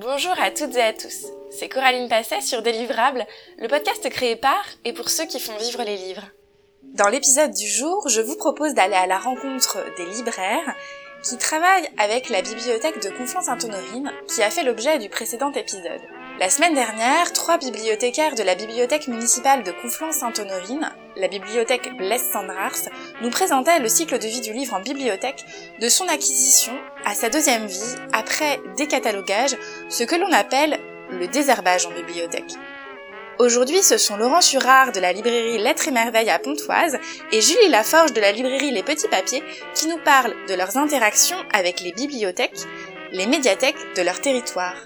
Bonjour à toutes et à tous. C'est Coraline Passet sur Délivrable, le podcast créé par et pour ceux qui font vivre les livres. Dans l'épisode du jour, je vous propose d'aller à la rencontre des libraires qui travaillent avec la bibliothèque de Conflans-Sainte-Honorine qui a fait l'objet du précédent épisode. La semaine dernière, trois bibliothécaires de la bibliothèque municipale de Conflans-Sainte-Honorine, la bibliothèque Blaise Sandrars, nous présentaient le cycle de vie du livre en bibliothèque, de son acquisition à sa deuxième vie, après décatalogage, ce que l'on appelle le désherbage en bibliothèque. Aujourd'hui, ce sont Laurent Surard de la librairie Lettres et Merveilles à Pontoise et Julie Laforge de la librairie Les Petits Papiers qui nous parlent de leurs interactions avec les bibliothèques, les médiathèques de leur territoire.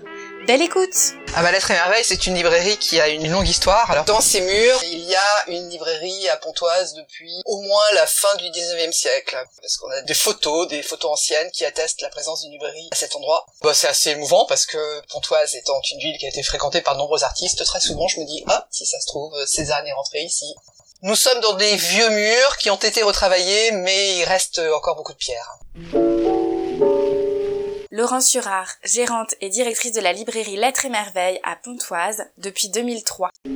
Belle écoute Ah bah Lettres et Merveilles, c'est une librairie qui a une longue histoire. Dans ses murs, il y a une librairie à Pontoise depuis au moins la fin du 19e siècle. Parce qu'on a des photos, des photos anciennes qui attestent la présence d'une librairie à cet endroit. Bah, c'est assez émouvant parce que Pontoise étant une ville qui a été fréquentée par de nombreux artistes, très souvent je me dis, ah, si ça se trouve, Cézanne est rentré ici. Nous sommes dans des vieux murs qui ont été retravaillés, mais il reste encore beaucoup de pierres. Laurence Surard, gérante et directrice de la librairie Lettres et Merveilles à Pontoise depuis 2003. Je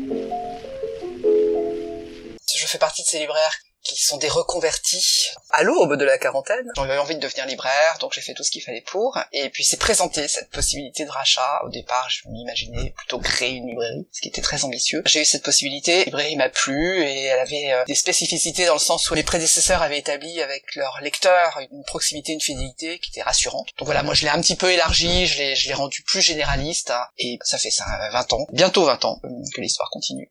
fais partie de ces libraires qui sont des reconvertis à l'aube de la quarantaine. J'avais envie de devenir libraire, donc j'ai fait tout ce qu'il fallait pour. Et puis c'est présenté cette possibilité de rachat. Au départ, je m'imaginais plutôt créer une librairie, ce qui était très ambitieux. J'ai eu cette possibilité, la librairie m'a plu et elle avait euh, des spécificités dans le sens où mes prédécesseurs avaient établi avec leurs lecteurs une proximité, une fidélité qui était rassurante. Donc voilà, moi je l'ai un petit peu élargi, je l'ai, rendu plus généraliste et ça fait ça 20 ans, bientôt 20 ans euh, que l'histoire continue.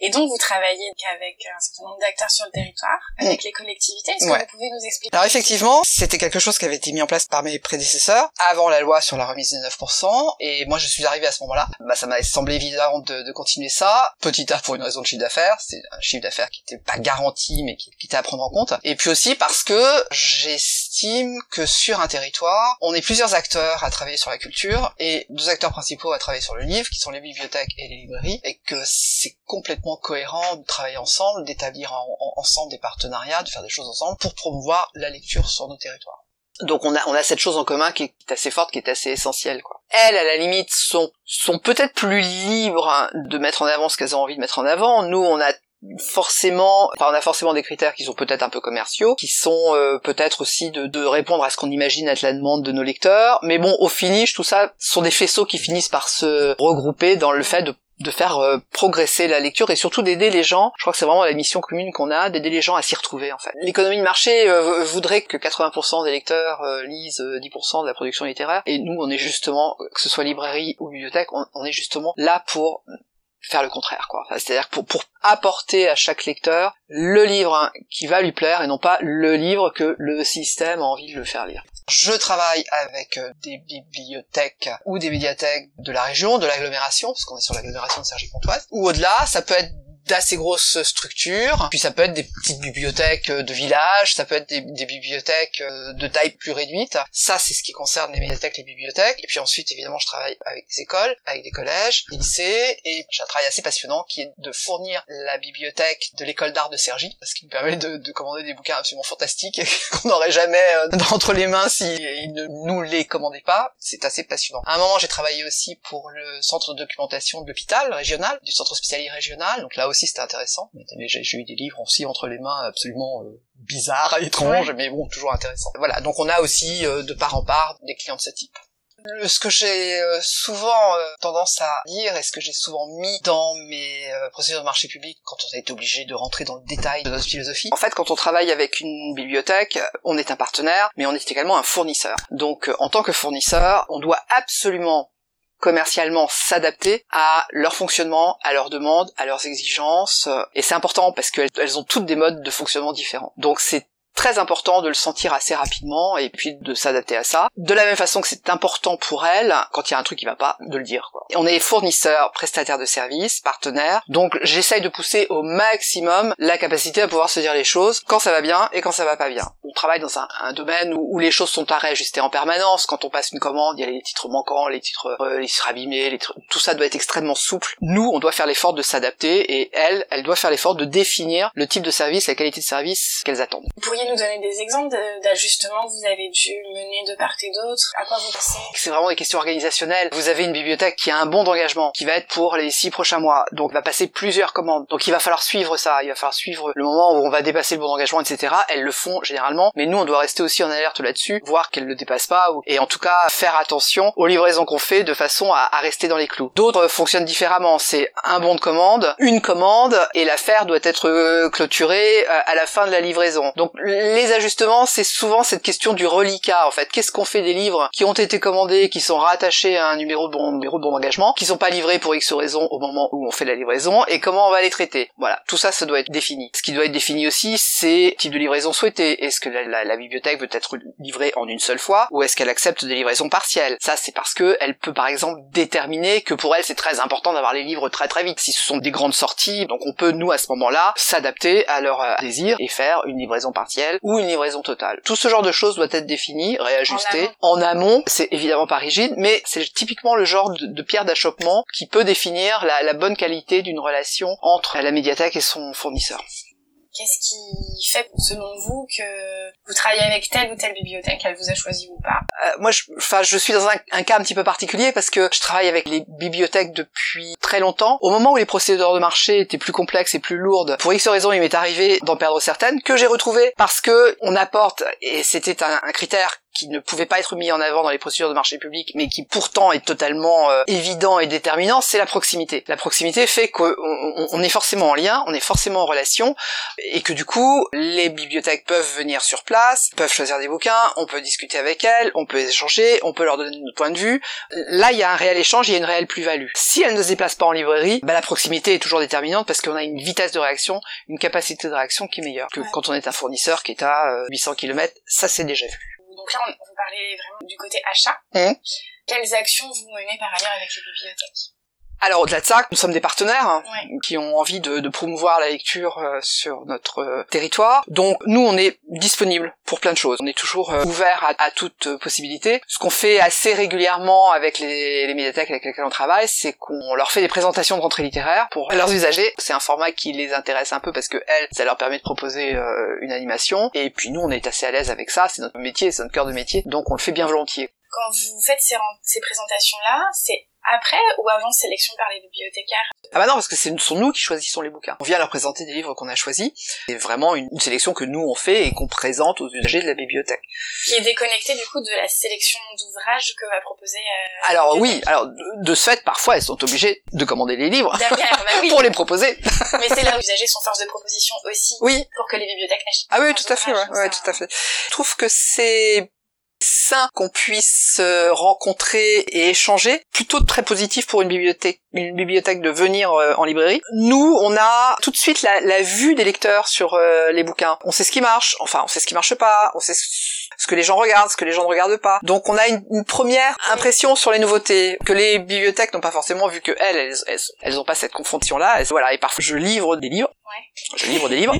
Et donc vous travaillez avec un certain nombre d'acteurs sur le territoire, avec les collectivités. Est-ce que vous pouvez nous expliquer? Alors effectivement, c'était quelque chose qui avait été mis en place par mes prédécesseurs avant la loi sur la remise des 9%. Et moi je suis arrivé à ce moment-là. Bah ça m'a semblé évident de, de, continuer ça. Petit A pour une raison de chiffre d'affaires. C'est un chiffre d'affaires qui n'était pas garanti mais qui, qui était à prendre en compte. Et puis aussi parce que j'estime que sur un territoire, on est plusieurs acteurs à travailler sur la culture et deux acteurs principaux à travailler sur le livre qui sont les bibliothèques et les librairies et que c'est complètement cohérent de travailler ensemble, d'établir ensemble des partenariats, de faire des choses ensemble pour promouvoir la lecture sur nos territoires. Donc on a on a cette chose en commun qui est assez forte, qui est assez essentielle quoi. Elles à la limite sont sont peut-être plus libres hein, de mettre en avant ce qu'elles ont envie de mettre en avant. Nous on a forcément, enfin on a forcément des critères qui sont peut-être un peu commerciaux, qui sont euh, peut-être aussi de, de, répondre à ce qu'on imagine être la demande de nos lecteurs. Mais bon, au finish, tout ça sont des faisceaux qui finissent par se regrouper dans le fait de de faire euh, progresser la lecture et surtout d'aider les gens. Je crois que c'est vraiment la mission commune qu'on a, d'aider les gens à s'y retrouver en fait. L'économie de marché euh, voudrait que 80% des lecteurs euh, lisent 10% de la production littéraire et nous on est justement, que ce soit librairie ou bibliothèque, on, est justement là pour faire le contraire quoi. C'est-à-dire pour, pour apporter à chaque lecteur le livre qui va lui plaire et non pas le livre que le système a envie de le faire lire. Je travaille avec euh, des bibliothèques ou des médiathèques de la région, de l'agglomération, parce qu'on est sur l'agglomération de Sergi-Pontoise, ou au-delà, ça peut être d'assez grosses structures, puis ça peut être des petites bibliothèques de village, ça peut être des, bibliothèques euh, de taille plus réduite. Ça, c'est ce qui concerne les médiathèques, les bibliothèques. Et puis ensuite, évidemment, je travaille avec des écoles, avec des collèges, des lycées, et j'ai un travail assez passionnant qui est de fournir la bibliothèque de l'école d'art de Cergy, ce qui me permet de, de commander des bouquins absolument fantastiques qu'on n'aurait jamais euh, entre les mains s'ils ne nous les commandaient pas. C'est assez passionnant. À un moment, j'ai travaillé aussi pour le centre de documentation de l'hôpital régional, du centre hospitalier régional. Donc là c'était intéressant. J'ai eu des livres aussi entre les mains absolument euh, bizarres, étranges, mais bon, toujours intéressants. Voilà, donc on a aussi euh, de part en part des clients de ce type. Ce que j'ai euh, souvent tendance à lire et ce que j'ai souvent mis dans mes procédures de marché public quand on a été obligé de rentrer dans le détail de notre philosophie. En fait, quand on travaille avec une bibliothèque, on est un partenaire, mais on est également un fournisseur. Donc, en tant que fournisseur, on doit absolument commercialement s'adapter à leur fonctionnement, à leurs demandes, à leurs exigences. Et c'est important parce qu'elles ont toutes des modes de fonctionnement différents. Donc c'est très important de le sentir assez rapidement et puis de s'adapter à ça. De la même façon que c'est important pour elle, quand il y a un truc qui va pas, de le dire. Quoi. on est fournisseur, prestataire de services, partenaire, donc j'essaye de pousser au maximum la capacité à pouvoir se dire les choses quand ça va bien et quand ça va pas bien. On travaille dans un, domaine où, les choses sont à réajuster en permanence. Quand on passe une commande, il y a les titres manquants, les titres, euh, les titres abîmés, les tout ça doit être extrêmement souple. Nous, on doit faire l'effort de s'adapter et elle, elle doit faire l'effort de définir le type de service, la qualité de service qu'elles attendent. Pourriez nous donner des exemples d'ajustements que vous avez dû mener de part et d'autre À quoi vous pensez? C'est vraiment des questions organisationnelles. Vous avez une bibliothèque qui a un bon d'engagement, qui va être pour les six prochains mois, donc va passer plusieurs commandes. Donc il va falloir suivre ça, il va falloir suivre le moment où on va dépasser le bon d'engagement, etc. Elles le font généralement, mais nous on doit rester aussi en alerte là-dessus, voir qu'elles ne dépassent pas, et en tout cas faire attention aux livraisons qu'on fait de façon à, à rester dans les clous. D'autres fonctionnent différemment. C'est un bon de commande, une commande, et l'affaire doit être euh, clôturée euh, à la fin de la livraison. Donc les ajustements, c'est souvent cette question du reliquat en fait. Qu'est-ce qu'on fait des livres qui ont été commandés, qui sont rattachés à un numéro de bon, numéro de bon d'engagement, qui sont pas livrés pour X raison au moment où on fait la livraison, et comment on va les traiter? Voilà, tout ça, ça doit être défini. Ce qui doit être défini aussi, c'est type de livraison souhaité. Est-ce que la, la, bibliothèque veut être livrée en une seule fois, ou est-ce qu'elle accepte des livraisons partielles? Ça, c'est parce que elle peut par exemple déterminer que pour elle, c'est très important d'avoir les livres très très vite. Si ce sont des grandes sorties, donc on peut nous à ce moment-là s'adapter à leur euh, désir et faire une livraison partielle ou une livraison totale. Tout ce genre de choses doit être défini, réajusté. En amont, c'est évidemment pas rigide, mais c'est typiquement le genre de, pierre d'achoppement qui peut définir la, la bonne qualité d'une relation entre la médiathèque et son fournisseur. Qu'est-ce qui fait, selon vous, que vous travaillez avec telle ou telle bibliothèque, elle vous a choisi ou pas? Euh, Moi, je, enfin, je suis dans un, cas un petit peu particulier parce que je travaille avec les bibliothèques depuis très longtemps. Au moment où les procédures de marché étaient plus complexes et plus lourdes, pour X raisons, il m'est arrivé d'en perdre certaines que j'ai retrouvées parce que on apporte, et c'était un critère qui ne pouvait pas être mis en avant dans les procédures de marché public, mais qui pourtant est totalement euh, évident et déterminant, c'est la proximité. La proximité fait qu'on on est forcément en lien, on est forcément en relation, et que du coup, les bibliothèques peuvent venir sur place, peuvent choisir des bouquins, on peut discuter avec elles, on peut échanger, on peut leur donner notre point de vue. Là, il y a un réel échange, il y a une réelle plus-value. Si elles ne se déplacent pas en librairie, bah, la proximité est toujours déterminante parce qu'on a une vitesse de réaction, une capacité de réaction qui est meilleure que quand on est un fournisseur qui est à 800 euh, km. Ça, c'est déjà vu. Donc là, on, vous parlait vraiment du côté achat. Mmh. Quelles actions vous menez par ailleurs avec les bibliothèques? Alors au-delà de ça, nous sommes des partenaires hein, qui ont envie de, promouvoir la lecture euh, sur notre euh, territoire. Donc nous, on est disponible pour plein de choses. On est toujours euh, ouvert à, à toute possibilité. Ce qu'on fait assez régulièrement avec les, les médiathèques avec lesquelles on travaille, c'est qu'on leur fait des présentations de rentrée littéraire pour leurs usagers. C'est un format qui les intéresse un peu parce que elles, ça leur permet de proposer une animation. Et puis nous, on est assez à l'aise avec ça. C'est notre métier, c'est notre cœur de métier, donc on le fait bien volontiers. Quand vous faites ces, ces présentations-là, c'est après ou avant sélection par les bibliothécaires Ah bah non, parce que ce sont nous qui choisissons les bouquins. On vient leur présenter des livres qu'on a choisis. C'est vraiment une, sélection que nous on fait et qu'on présente aux usagers de la bibliothèque. Qui est déconnectée du coup de la sélection d'ouvrages que va proposer. Euh, alors oui, alors de, ce fait, parfois elles sont obligées de commander les livres bah pour les proposer. Mais c'est là où les usagers sont force de proposition aussi. Oui. Pour que les bibliothèques achètent. Ah oui, tout à fait, ouais, ouais, tout à fait. Je trouve que c'est qu'on puisse euh, rencontrer et échanger, plutôt très positif pour une bibliothèque, une de venir euh, en librairie. Nous, on a tout de suite la, la vue des lecteurs sur euh, les bouquins. On sait ce qui marche, enfin on sait ce qui marche pas, on sait ce que les gens regardent, ce que les gens ne regardent pas. Donc on a une, première impression sur les nouveautés que les bibliothèques n'ont pas forcément vu que elles, elles, elles, ont pas cette confrontation là. Voilà, et parfois je livre des livres, ouais. je livre des livres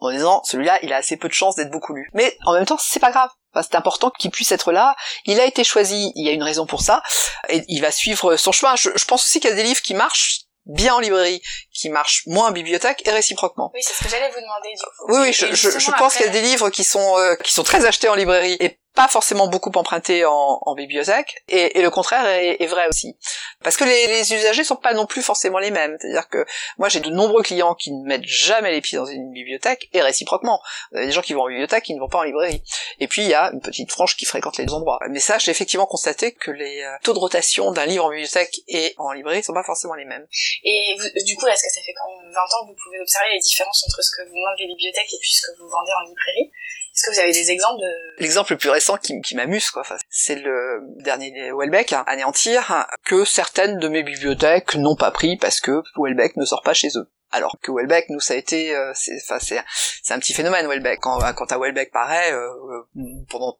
en disant celui-là il a assez peu de chances d'être beaucoup lu. Mais en même temps c'est pas grave c'est important qu'il puisse être là. Il a été choisi, il y a une raison pour ça, et il va suivre son chemin. Je, pense aussi qu'il y a des livres qui marchent bien en librairie, qui marchent moins en bibliothèque et réciproquement. Oui, c'est ce que j'allais vous demander. Du coup. Oui, oui, je, je, pense qu'il y a des livres qui sont euh, qui sont très achetés en librairie et pas forcément beaucoup emprunté en, en bibliothèque, et, et, le contraire est, est, vrai aussi. Parce que les, les, usagers sont pas non plus forcément les mêmes. C'est-à-dire que moi j'ai de nombreux clients qui ne mettent jamais les pieds dans une bibliothèque, et réciproquement. Vous avez des gens qui vont en bibliothèque qui ne vont pas en librairie. Et puis il y a une petite frange qui fréquente les deux endroits. Mais ça, j'ai effectivement constaté que les euh, taux de rotation d'un livre en bibliothèque et en librairie sont pas forcément les mêmes. Et du coup, est-ce que ça fait quand même 20 ans que vous pouvez observer les différences entre ce que vous vendez les bibliothèques et puis ce que vous vendez en librairie? Est-ce que vous avez des exemples de... L'exemple le plus récent qui, m'amuse, quoi, c'est le dernier Welbeck, hein, Anéantir, que certaines de mes bibliothèques n'ont pas pris parce que Welbeck ne sort pas chez eux. Alors que Welbeck, nous, ça a été, euh, c'est, un petit phénomène Welbeck. Quand, quand à Welbeck paraît, euh, euh, pendant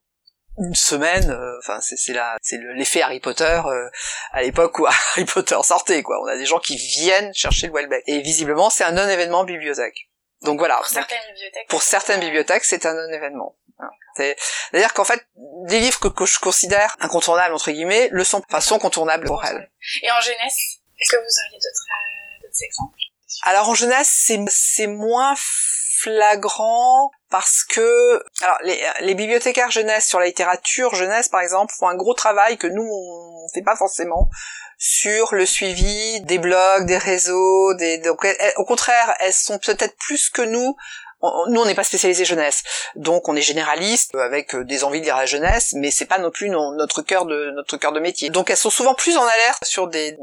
une semaine, enfin c'est l'effet Harry Potter à l'époque où Harry Potter sortait quoi. On a des gens qui viennent chercher le Welbeck et visiblement c'est un non événement bibliothèque. Donc voilà. Pour certaines bibliothèques. Pour certaines bibliothèques, c'est un non-événement. C'est-à-dire qu'en fait, des livres que, je considère incontournables entre guillemets le sont, enfin sont contournables pour elles. Et en jeunesse, est-ce que vous auriez d'autres euh, exemples? Alors en jeunesse, c'est c'est moins flagrant parce que alors les, les, bibliothécaires jeunesse sur la littérature jeunesse par exemple font un gros travail que nous on fait pas forcément sur le suivi des blogs, des réseaux, des donc au contraire elles sont peut-être plus que nous nous on n'est pas spécialisé jeunesse, donc on est généraliste euh, avec euh, des envies de lire la jeunesse, mais c'est pas non plus notre cœur de notre cœur de métier. Donc elles sont souvent plus en alerte sur des.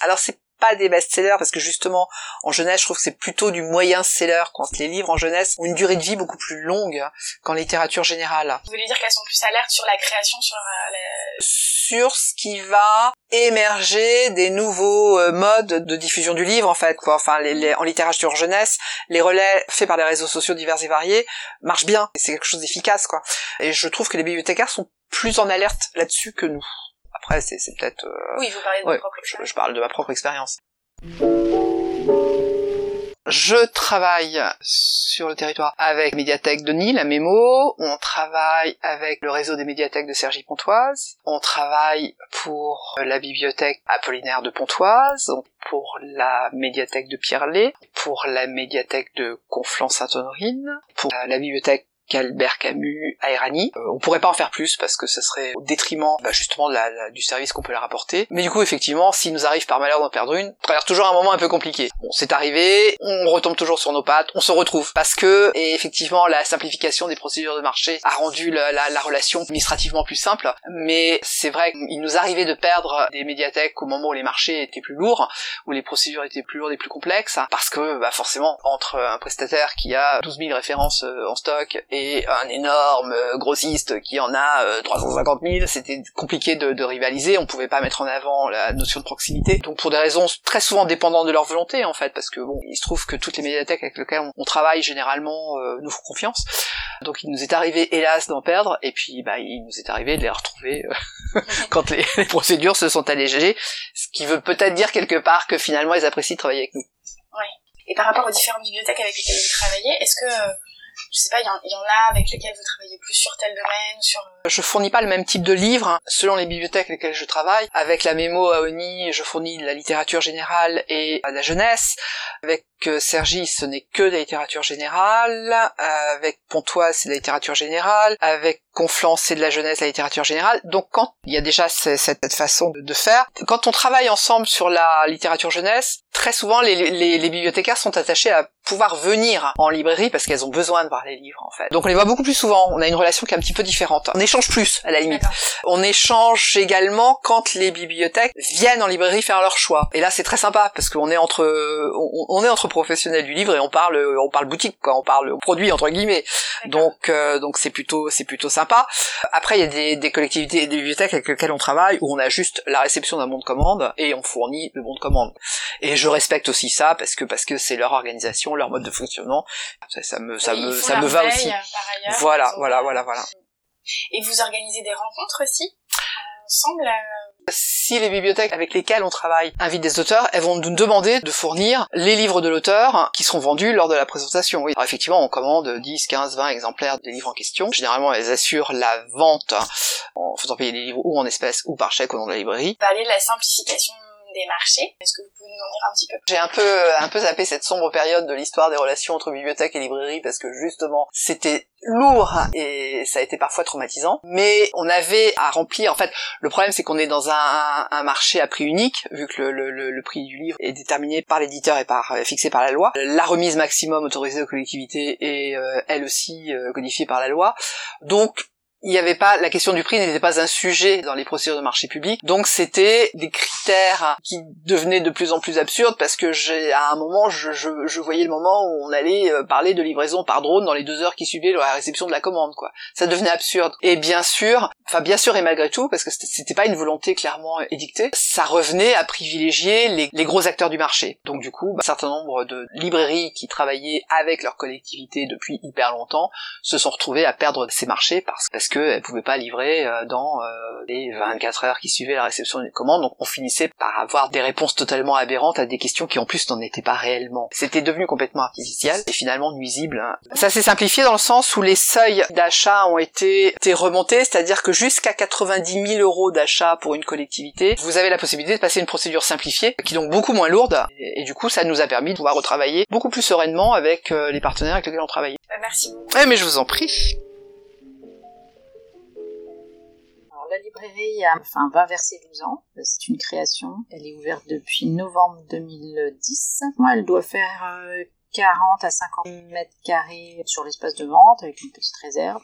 Alors c'est pas des best-sellers parce que justement en jeunesse je trouve que c'est plutôt du moyen seller quand les livres en jeunesse ont une durée de vie beaucoup plus longue qu'en littérature générale. Vous voulez dire qu'elles sont plus alertes sur la création, sur euh, sur ce qui va émerger des nouveaux euh, modes de diffusion du livre en fait quoi. Enfin les, en littérature jeunesse, les relais faits par les réseaux sociaux divers et variés marchent bien. C'est quelque chose d'efficace quoi. Et je trouve que les bibliothécaires sont plus en alerte là-dessus que nous. Après, c'est, peut-être... Euh, oui, vous parlez de votre propre expérience. Je, parle de ma propre expérience. Je travaille sur le territoire avec Médiathèque de Nîmes, la Mémo. On travaille avec le réseau des médiathèques de Cergy-Pontoise. On travaille pour la bibliothèque Apollinaire de Pontoise, pour la médiathèque de Pierrelet, pour la médiathèque de Conflans-Sainte-Honorine, pour la bibliothèque qu'Albert Camus à Irani. Euh, on pourrait pas en faire plus parce que ce serait au détriment bah, justement de du service qu'on peut leur apporter. Mais du coup, effectivement, s'il nous arrive par malheur d'en perdre une, on traverse toujours un moment un peu compliqué. Bon, c'est arrivé, on retombe toujours sur nos pattes, on se retrouve. Parce que, et effectivement, la simplification des procédures de marché a rendu la relation administrativement plus simple. Mais c'est vrai qu'il nous arrivait de perdre des médiathèques au moment où les marchés étaient plus lourds, où les procédures étaient plus lourdes et plus complexes, parce que bah, forcément, entre un prestataire qui a 12 000 références euh, en stock et un énorme euh, grossiste qui en a 350 euh, 000, c'était compliqué de, rivaliser, on pouvait pas mettre en avant la notion de proximité. Donc pour des raisons très souvent dépendantes de leur volonté en fait, parce que bon, il se trouve que toutes les médiathèques avec lesquelles on, travaille généralement euh, nous font confiance. Donc il nous est arrivé hélas d'en perdre, et puis bah il nous est arrivé de les retrouver quand les, les, procédures se sont allégées, ce qui veut peut-être dire quelque part que finalement ils apprécient de travailler avec nous. Oui. Et par rapport aux différentes bibliothèques avec lesquelles vous travaillez, est-ce que je sais pas, il y, en a avec lesquels vous travaillez plus sur tel domaine, sur... Euh, je fournis pas le même type de livres hein, selon les bibliothèques lesquelles je travaille. Avec la mémo à Oni, je fournis la littérature générale et la jeunesse. Avec euh, Sergi, ce n'est que de la littérature générale. avec Pontoise, c'est de la littérature générale. Avec Conflans, c'est de la jeunesse, la littérature générale. Donc quand il y a déjà cette façon de, faire, quand on travaille ensemble sur la littérature jeunesse, très souvent les, les, les bibliothécaires sont attachés à pouvoir venir en librairie parce qu'elles ont besoin de voir les livres en fait. Donc on les voit beaucoup plus souvent, on a une relation qui est un petit peu différente. On échange plus à la limite. On échange également quand les bibliothèques viennent en librairie faire leur choix. Et là c'est très sympa parce qu'on est entre on, est entre professionnels du livre et on parle on parle boutique quoi, on parle produit entre guillemets. Donc euh, donc c'est plutôt c'est plutôt sympa. Après il y a des, des collectivités et des bibliothèques avec lesquelles on travaille où on a juste la réception d'un bon de commande et on fournit le bon de commande. Et je respecte aussi ça parce que parce que c'est leur organisation leur mode de fonctionnement. Ça, ça me, ça me, ça me va aussi. voilà, voilà, voilà, voilà. Et vous organisez des rencontres aussi euh, ensemble euh, si les bibliothèques avec lesquelles on travaille invitent des auteurs, elles vont nous demander de fournir les livres de l'auteur qui seront vendus lors de la présentation. Effectivement, on commande 10, 15, 20 exemplaires des livres en question. Généralement, elles assurent la vente en faisant payer des livres ou en espèces ou par chèque au nom de la librairie. Marchés. Est-ce que vous pouvez nous en dire un petit peu J'ai un peu, un peu zappé cette sombre période de l'histoire des relations entre bibliothèque et librairie parce que justement, c'était lourd et ça a été parfois traumatisant. Mais on avait à remplir. En fait, le problème c'est qu'on est dans un, marché à prix unique vu que le, prix du livre est déterminé par l'éditeur et par euh, fixé par la loi. La remise maximum autorisée aux collectivités est euh, elle aussi euh, codifiée par la loi. Donc il n'y avait pas la question du prix n'était pas un sujet dans les procédures de marché public. Donc c'était des critères qui devenaient de plus en plus absurdes parce que j'ai à un moment je, je, je, voyais le moment où on allait euh, parler de livraison par drone dans les deux heures qui suivaient la réception de la commande quoi. Ça devenait absurde. Et bien sûr enfin bien sûr et malgré tout parce que c'était pas une volonté clairement édictée ça revenait à privilégier les, les gros acteurs du marché. Donc du coup bah, un certain nombre de librairies qui travaillaient avec leur collectivité depuis hyper longtemps se sont retrouvées à perdre ces marchés parce, parce parce qu'elle pouvait pas livrer euh, dans euh, les 24 heures qui suivaient la réception d'une commande. Donc on finissait par avoir des réponses totalement aberrantes à des questions qui en plus n'en étaient pas réellement. C'était devenu complètement artificiel et finalement nuisible. Hein. Ça s'est simplifié dans le sens où les seuils d'achat ont été, été remontés, c'est-à-dire que jusqu'à 90 000 euros d'achat pour une collectivité, vous avez la possibilité de passer une procédure simplifiée qui est donc beaucoup moins lourde et, et du coup ça nous a permis de pouvoir retravailler beaucoup plus sereinement avec euh, les partenaires avec lesquels on travaillait. Merci beaucoup. Ouais, mais je vous en prie. La librairie a, enfin, va vers ses 12 ans. C'est une création. Elle est ouverte depuis novembre 2010. Moi, elle doit faire euh, 40 à 50 mètres carrés sur l'espace de vente avec une petite réserve.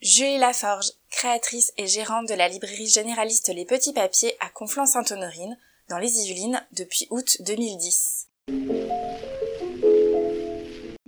Julie Laforge, créatrice et gérante de la librairie généraliste Les Petits Papiers à Conflans-Sainte-Honorine, dans les Yvelines, depuis août 2010.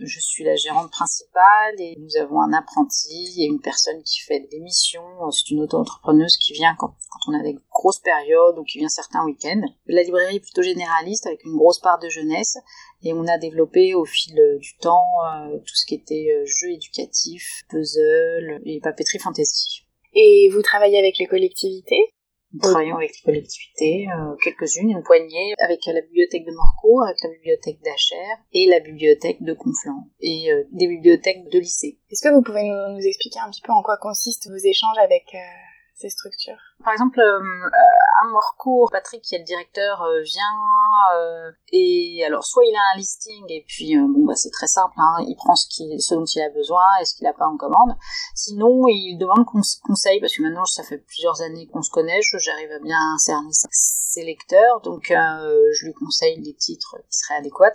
Je suis la gérante principale et nous avons un apprenti et une personne qui fait des missions. C'est une auto-entrepreneuse qui vient quand, on a des grosses périodes ou qui vient certains week-ends. La librairie est plutôt généraliste avec une grosse part de jeunesse et on a développé au fil du temps euh, tout ce qui était euh, jeux éducatifs, puzzle et papeterie fantasy. Et vous travaillez avec les collectivités? Nous travaillons avec les collectivités, euh, quelques-unes, une poignée, avec la bibliothèque de Morcourt, avec la bibliothèque d'Achères et la bibliothèque de Conflans, et euh, des bibliothèques de lycée. Est-ce que vous pouvez nous, nous expliquer un petit peu en quoi consistent vos échanges avec euh, structures Par exemple, euh, à Morcourt, Patrick, qui est le directeur, euh, vient euh, et alors soit il a un listing et puis euh, bon bah c'est très simple, hein, il prend ce, dont il a besoin et ce qu'il n'a pas en commande. Sinon, il demande cons- conseil parce que maintenant ça fait plusieurs années qu'on se connaît, j'arrive à bien cerner ses- lecteurs, donc je lui conseille les titres qui seraient adéquats.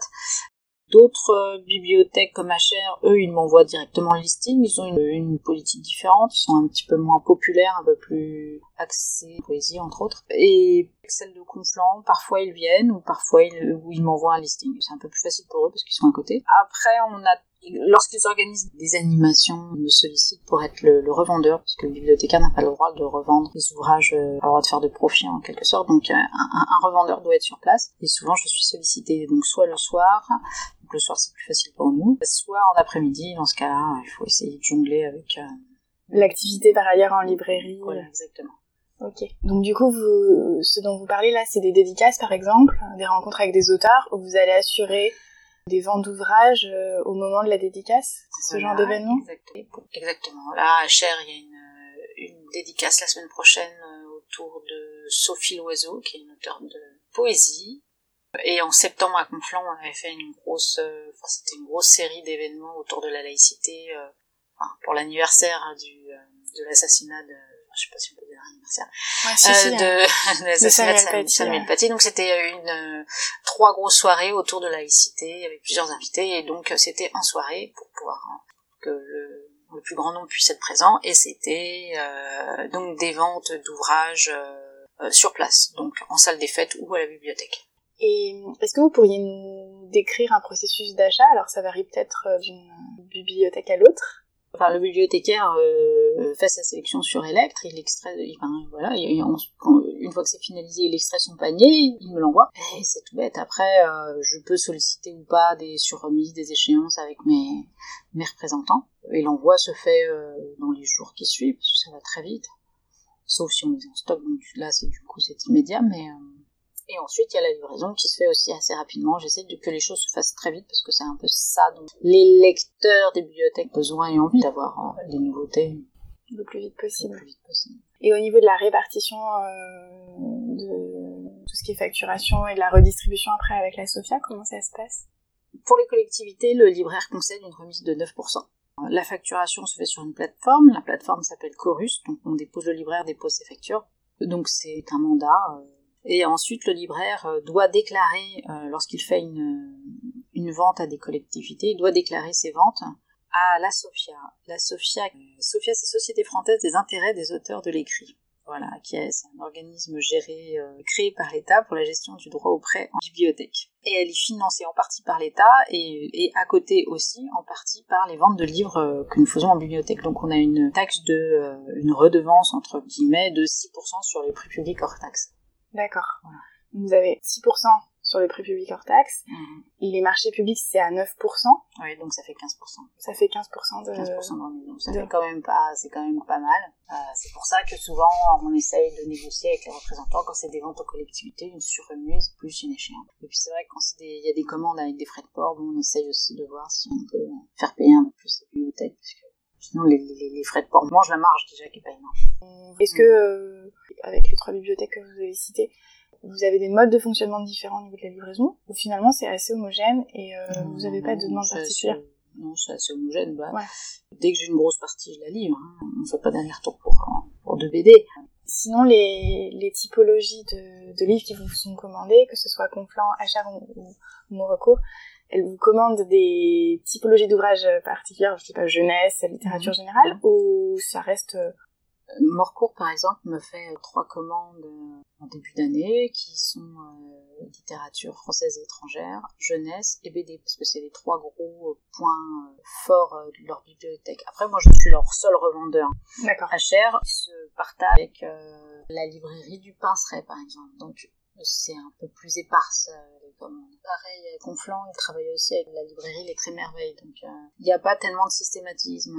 D'autres euh, bibliothèques comme HR, eux, ils m'envoient directement le listing. Ils ont une, une politique différente. Ils sont un petit peu moins populaires, un peu plus axés poésie, entre autres. Et celle de Conflans, parfois ils viennent ou parfois ils, ils m'envoient un listing. C'est un peu plus facile pour eux parce qu'ils sont à côté. Après, on a Lorsqu'ils organisent des animations, ils me sollicitent pour être le, le revendeur, parce que le bibliothécaire n'a pas le droit de revendre les ouvrages, euh, pas le droit de faire de profit en quelque sorte, donc euh, un, un- un revendeur doit être sur place. Et souvent, je suis sollicitée donc soit le soir, donc le soir c'est plus facile pour nous, soit en après-midi, dans ce cas-là, il faut essayer de jongler avec... euh, L'activité par ailleurs en librairie voilà, exactement. Ok. Donc du coup, vous, ce dont vous parlez là, c'est des dédicaces par exemple, des rencontres avec des auteurs où vous allez assurer des ventes d'ouvrages euh, au moment de la dédicace, ce genre d'événement Exactement. Exactement. Là, à Cher, il y a une, une dédicace la semaine prochaine euh, autour de Sophie Loiseau, qui est une auteure de poésie. Et en septembre à Conflans, on avait fait une grosse, euh, enfin, c'était une grosse série d'événements autour de la laïcité, euh, enfin, pour l'anniversaire hein, du, euh, de l'assassinat de, je sais pas si on peut anniversaire, Ouais, si, euh, si, de, de l'assassinat de Samuel Sam- Paty, Samuel ouais. Paty. Donc c'était une euh, trois grosses soirées autour de la laïcité avec plusieurs invités et donc euh, c'était en soirée pour pouvoir hein, que le, le plus grand nombre puisse être présent et c'était euh, donc des ventes d'ouvrages euh, euh, sur place, donc en salle des fêtes ou à la bibliothèque. Et est-ce que vous pourriez nous décrire un processus d'achat? Alors ça varie peut-être euh, d'une bibliothèque à l'autre. Enfin, le bibliothécaire euh, fait sa sélection sur Electre, il extrait, voilà, une fois que c'est finalisé, il extrait son panier, il me l'envoie. Et c'est tout bête. Après, euh, je peux solliciter ou pas des surremises, des échéances avec mes, représentants. Et l'envoi se fait euh, dans les jours qui suivent, parce que ça va très vite. Sauf si on les en stock, donc là, c'est du coup, c'est immédiat, euh, et ensuite, il y a la livraison qui se fait aussi assez rapidement. J'essaie que les choses se fassent très vite parce que c'est un peu ça dont les lecteurs des bibliothèques ont besoin et envie d'avoir euh, des nouveautés Le plus vite le possible. plus vite possible. Et au niveau de la répartition euh, de tout ce qui est facturation et de la redistribution après avec la Sofia, comment ça se passe? Pour les collectivités, le libraire concède une remise de 9%. La facturation se fait sur une plateforme. La plateforme s'appelle Chorus, donc on dépose le libraire, dépose ses factures. Donc c'est un mandat. euh, Et ensuite, le libraire euh, doit déclarer, lorsqu'il fait une, une vente à des collectivités, il doit déclarer ses ventes à la SOFIA. La SOFIA, euh, SOFIA c'est Société française des intérêts des auteurs de l'écrit. Voilà, qui est, c'est un organisme géré, euh, créé par l'État pour la gestion du droit au prêt en bibliothèque. Et elle est financée en partie par l'État et, et à côté aussi en partie par les ventes de livres euh, que nous faisons en bibliothèque. Donc on a une taxe de, euh, une redevance entre guillemets de 6% sur les prix publics hors taxe. D'accord. Vous avez 6% sur le prix public hors taxe. Mhm. Les marchés publics, c'est à 9%. Oui, donc ça fait 15%. Ça fait 15% de... 15% de remise, donc ça de- fait quand même pas, c'est quand même pas mal. Euh, c'est pour ça que souvent on essaye de négocier avec les représentants quand c'est des ventes aux collectivités, une surremise plus une échéance. Et puis c'est vrai que quand il y a des commandes avec des frais de port, bon, on essaye aussi de voir si on peut faire payer un peu plus les bibliothèques, parce que sinon les, les, les frais de port mangent la marge déjà qui est pas énorme. Est-ce que, euh, avec les trois bibliothèques que vous avez citées, vous avez des modes de fonctionnement différents au niveau de la livraison ou finalement c'est assez homogène et euh, vous n'avez pas de demande assez- particulière Non, c'est assez homogène. Bah, Ouais. Dès que j'ai une grosse partie, je la livre. Hein. On fait pas d'aller-retour pour, pour deux BD. Sinon, les, les typologies de, de livres qui vous sont commandés, que ce soit Conflant, Achard ou, ou, Recours, elles vous commandent des typologies d'ouvrages particulières, je sais pas, jeunesse, littérature Mhm. générale, ou ça reste... Morcourt, par exemple, me fait euh, trois commandes euh, en début d'année qui sont euh, littérature française et étrangère, jeunesse et BD, parce que c'est les trois gros points forts de leur bibliothèque. Après, moi, je suis leur seul revendeur. D'accord. À cher, ils se partagent avec euh, la librairie du Pinceret, par exemple. Donc, c'est un peu plus éparse, les commandes. Pareil, Conflans, ils travaillent aussi avec la librairie Les Trémerveilles. Donc, euh, il n'y a pas tellement de systématisme.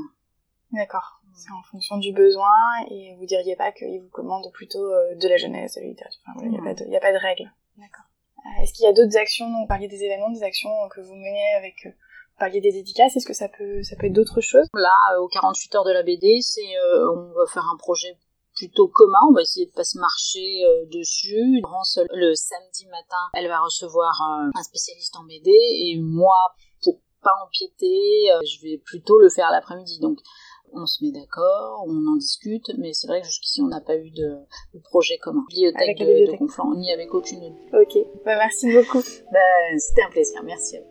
D'accord. C'est en fonction du besoin et vous diriez pas qu'ils vous commandent plutôt euh, de la jeunesse, de la littérature. Enfin, voilà, il n'y a, pas de- il y a pas de règle. D'accord. Euh, Est-ce qu'il y a d'autres actions, donc, vous parliez des événements, des actions que vous menez avec... euh, vous parliez des dédicaces, est-ce que ça peut, ça peut être d'autres choses? Là, aux 48 heures de la BD, c'est euh, on va faire un projet plutôt commun. On va essayer de pas se marcher euh, dessus. Laurence, le samedi matin, elle va recevoir euh, un spécialiste en BD et moi, pour pas empiéter, je vais plutôt le faire l'après-midi. Donc, on se met d'accord, on en discute, mais c'est vrai que jusqu'ici, on n'a pas eu de, de projet commun. Bibliothèque Avec la de, de bibliothèque. Conflans, ni avec aucune autre. Ok. Bah, merci beaucoup. Ben, C'était un plaisir, merci à vous.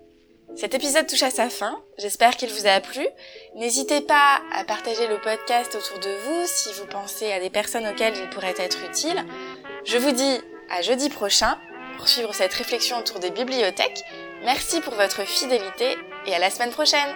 Cet épisode touche à sa fin, j'espère qu'il vous a plu. N'hésitez pas à partager le podcast autour de vous si vous pensez à des personnes auxquelles il pourrait être utile. Je vous dis à jeudi prochain pour suivre cette réflexion autour des bibliothèques. Merci pour votre fidélité et à la semaine prochaine